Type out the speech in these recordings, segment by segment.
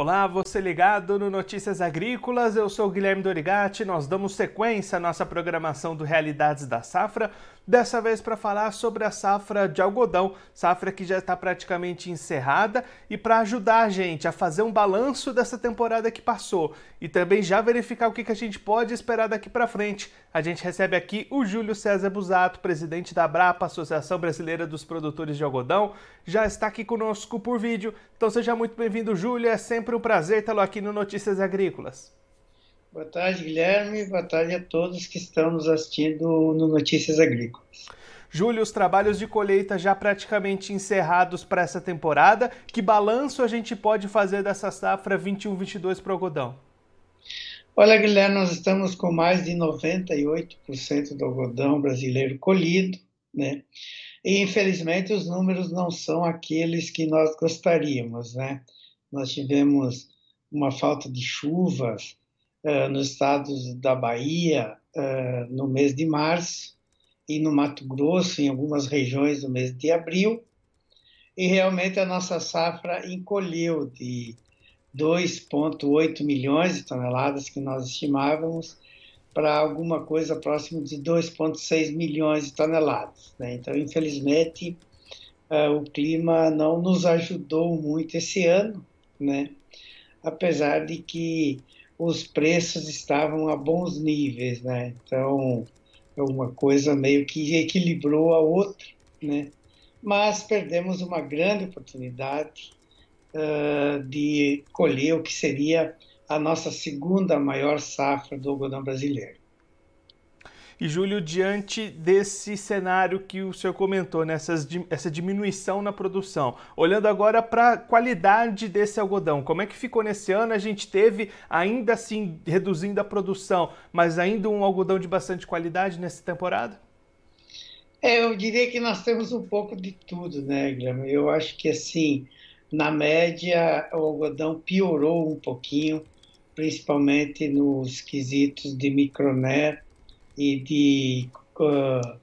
Olá, você ligado no Notícias Agrícolas, eu sou Guilherme Dorigati, nós damos sequência à nossa programação do Realidades da Safra, dessa vez para falar sobre a safra de algodão, safra que já está praticamente encerrada, e para ajudar a gente a fazer um balanço dessa temporada que passou e também já verificar o que, que a gente pode esperar daqui para frente, a gente recebe aqui o Júlio César Busato, presidente da Brapa, Associação Brasileira dos Produtores de Algodão, já está aqui conosco por vídeo, então seja muito bem-vindo, Júlio, é sempre um prazer tê-lo aqui no Notícias Agrícolas. Boa tarde, Guilherme. Boa tarde a todos que estão nos assistindo no Notícias Agrícolas. Júlio, os trabalhos de colheita já praticamente encerrados para essa temporada. Que balanço a gente pode fazer dessa safra 21-22 para o algodão? Olha, Guilherme, nós estamos com mais de 98% do algodão brasileiro colhido, né? E infelizmente os números não são aqueles que nós gostaríamos, né? Nós tivemos uma falta de chuvas nos estados da Bahia uh, no mês de março e no Mato Grosso, em algumas regiões, no mês de abril. E realmente a nossa safra encolheu de 2,8 milhões de toneladas que nós estimávamos para alguma coisa próximo de 2,6 milhões de toneladas. Né? Então, infelizmente, uh, o clima não nos ajudou muito esse ano, né? apesar de que os preços estavam a bons níveis, né? Então, é uma coisa meio que equilibrou a outra, né? Mas perdemos uma grande oportunidade uh, de colher o que seria a nossa segunda maior safra do algodão brasileiro. E, Júlio, diante desse cenário que o senhor comentou, né, essa diminuição na produção, olhando agora para a qualidade desse algodão, como é que ficou nesse ano? A gente teve, ainda assim, reduzindo a produção, mas ainda um algodão de bastante qualidade nessa temporada? É, eu diria que nós temos um pouco de tudo, né, Guilherme? Eu acho que, assim, na média, o algodão piorou um pouquinho, principalmente nos quesitos de microner e de uh,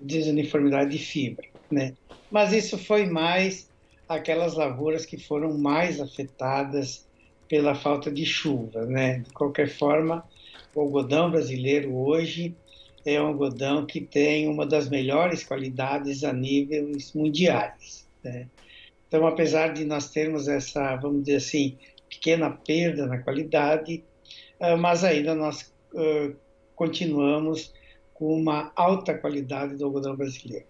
desuniformidade de fibra, né? Mas isso foi mais aquelas lavouras que foram mais afetadas pela falta de chuva, né? De qualquer forma, o algodão brasileiro hoje é um algodão que tem uma das melhores qualidades a níveis mundiais, né? Então, apesar de nós termos essa, vamos dizer assim, pequena perda na qualidade, uh, mas ainda nós uh, continuamos com uma alta qualidade do algodão brasileiro.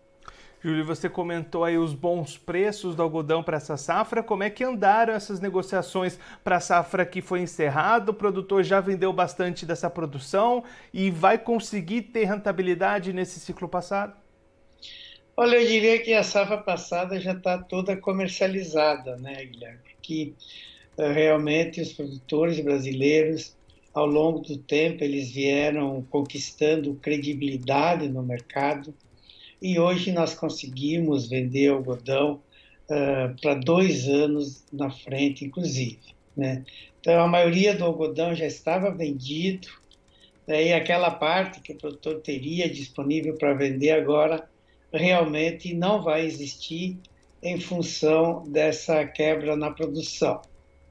Júlio, você comentou aí os bons preços do algodão para essa safra. Como é que andaram essas negociações para a safra que foi encerrada? O produtor já vendeu bastante dessa produção e vai conseguir ter rentabilidade nesse ciclo passado? Olha, eu diria que a safra passada já está toda comercializada, né, Guilherme? Que uh, realmente os produtores brasileiros ao longo do tempo eles vieram conquistando credibilidade no mercado e hoje nós conseguimos vender algodão uh, para dois anos na frente, inclusive. Né? Então a maioria do algodão já estava vendido né? e aquela parte que o produtor teria disponível para vender agora realmente não vai existir em função dessa quebra na produção.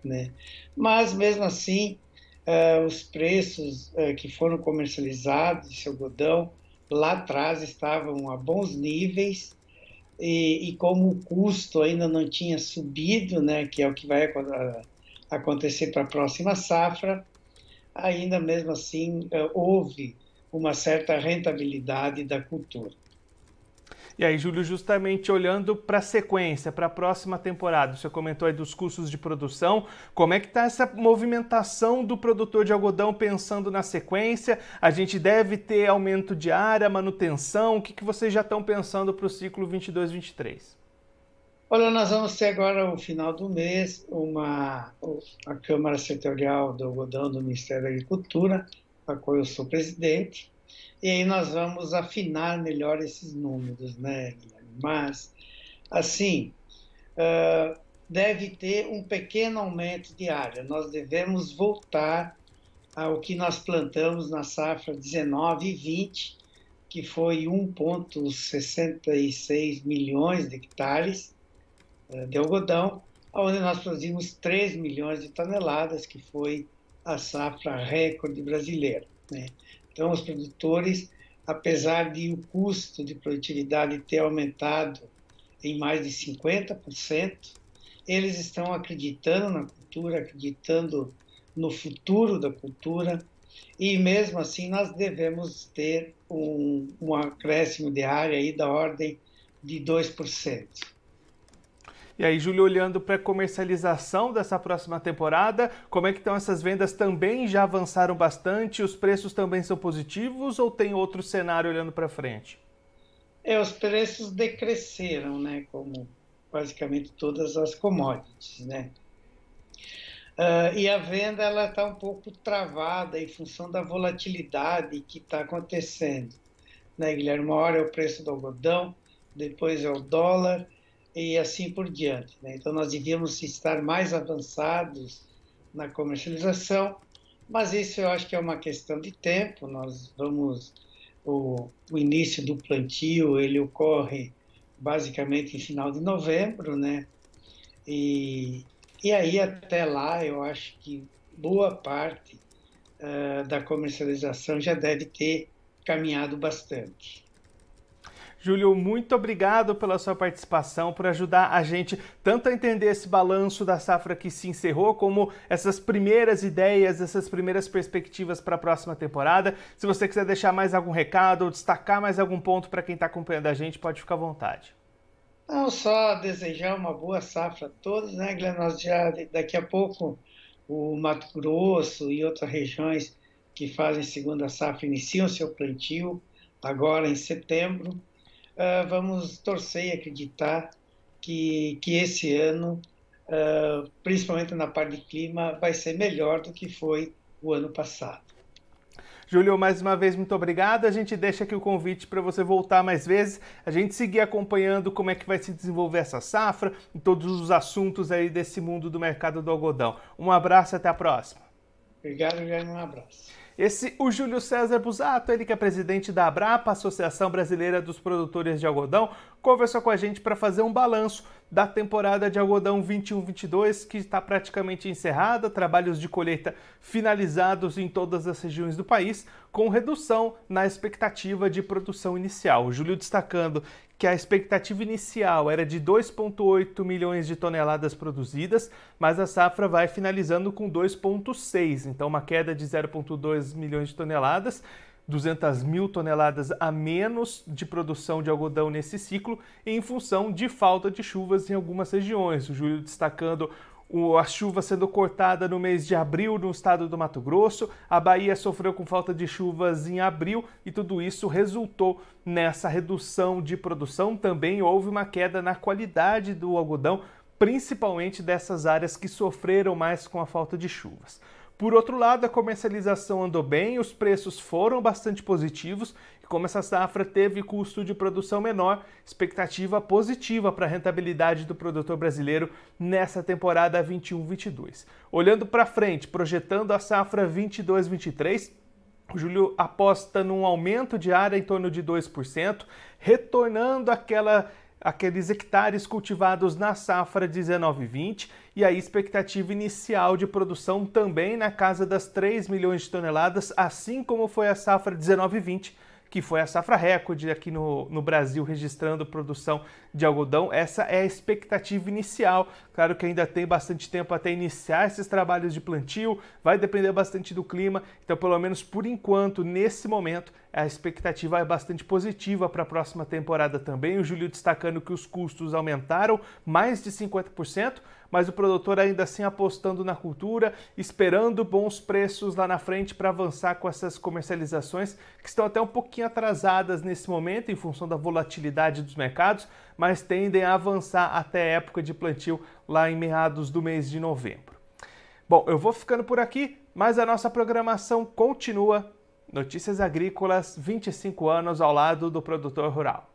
Né? Mas mesmo assim uh, os preços uh, que foram comercializados de algodão lá atrás estavam a bons níveis e, e, como o custo ainda não tinha subido, né, que é o que vai acontecer para a próxima safra, ainda mesmo assim uh, houve uma certa rentabilidade da cultura. E aí, Júlio, justamente olhando para a sequência, para a próxima temporada, você comentou aí dos custos de produção, como é que está essa movimentação do produtor de algodão pensando na sequência? A gente deve ter aumento de área, manutenção, o que, que vocês já estão pensando para o ciclo 22-23? Olha, nós vamos ter agora, no final do mês, uma, a Câmara Setorial do Algodão do Ministério da Agricultura, a qual eu sou presidente, e aí nós vamos afinar melhor esses números, né, Guilherme? Mas, assim, uh, deve ter um pequeno aumento de área. Nós devemos voltar ao que nós plantamos na safra 19 e 20, que foi 1,66 milhões de hectares de algodão. onde nós produzimos 3 milhões de toneladas, que foi a safra recorde brasileira. Né? Então, os produtores, apesar de o custo de produtividade ter aumentado em mais de 50%, eles estão acreditando na cultura, acreditando no futuro da cultura, e mesmo assim nós devemos ter um, um acréscimo de área aí da ordem de 2%. E aí, Júlio, olhando para a comercialização dessa próxima temporada, como é que estão essas vendas? Também já avançaram bastante? Os preços também são positivos ou tem outro cenário olhando para frente? É, os preços decresceram, né? Como basicamente todas as commodities, né? Uh, e a venda ela está um pouco travada em função da volatilidade que está acontecendo. Né, Guilherme? Uma hora é o preço do algodão, depois é o dólar e assim por diante. Né? Então, nós devíamos estar mais avançados na comercialização, mas isso eu acho que é uma questão de tempo. Nós vamos o, o início do plantio ele ocorre basicamente em final de novembro, né? E, e aí até lá eu acho que boa parte uh, da comercialização já deve ter caminhado bastante. Júlio, muito obrigado pela sua participação, por ajudar a gente tanto a entender esse balanço da safra que se encerrou, como essas primeiras ideias, essas primeiras perspectivas para a próxima temporada. Se você quiser deixar mais algum recado ou destacar mais algum ponto para quem está acompanhando a gente, pode ficar à vontade. Não, só desejar uma boa safra a todos, né, Glenn? Nós já, daqui a pouco, o Mato Grosso e outras regiões que fazem segunda safra iniciam seu plantio, agora em setembro uh, vamos torcer e acreditar que, que esse ano, uh, principalmente na parte de clima, vai ser melhor do que foi o ano passado. Júlio, mais uma vez, muito obrigado. A gente deixa aqui o convite para você voltar mais vezes, a gente seguir acompanhando como é que vai se desenvolver essa safra e todos os assuntos aí desse mundo do mercado do algodão. Um abraço e até a próxima. Obrigado, Guilherme. Um abraço. Esse, o Júlio César Busato, ele que é presidente da Abrapa, Associação Brasileira dos Produtores de Algodão, conversou com a gente para fazer um balanço da temporada de algodão 21-22, que está praticamente encerrada, trabalhos de colheita finalizados em todas as regiões do país, com redução na expectativa de produção inicial. O Júlio destacando que a expectativa inicial era de 2,8 milhões de toneladas produzidas, mas a safra vai finalizando com 2,6, então uma queda de 0,2 milhões de toneladas. 200 mil toneladas a menos de produção de algodão nesse ciclo, em função de falta de chuvas em algumas regiões. O Júlio destacando a chuva sendo cortada no mês de abril no estado do Mato Grosso, a Bahia sofreu com falta de chuvas em abril e tudo isso resultou nessa redução de produção. Também houve uma queda na qualidade do algodão, principalmente dessas áreas que sofreram mais com a falta de chuvas. Por outro lado, a comercialização andou bem, os preços foram bastante positivos e como essa safra teve custo de produção menor, expectativa positiva para a rentabilidade do produtor brasileiro nessa temporada 21-22. Olhando para frente, projetando a safra 22-23, o Júlio aposta num aumento de área em torno de 2%, retornando aquela aqueles hectares cultivados na safra 19-20 e a expectativa inicial de produção também na casa das 3 milhões de toneladas, assim como foi a safra 19-20 que foi a safra recorde aqui no, no Brasil, registrando produção de algodão. Essa é a expectativa inicial. Claro que ainda tem bastante tempo até iniciar esses trabalhos de plantio, vai depender bastante do clima, então, pelo menos por enquanto, nesse momento, a expectativa é bastante positiva para a próxima temporada também. O Júlio destacando que os custos aumentaram mais de 50% mas o produtor ainda assim apostando na cultura, esperando bons preços lá na frente para avançar com essas comercializações que estão até um pouquinho atrasadas nesse momento em função da volatilidade dos mercados, mas tendem a avançar até a época de plantio lá em meados do mês de novembro. Bom, eu vou ficando por aqui, mas a nossa programação continua. Notícias Agrícolas, 25 anos ao lado do produtor rural.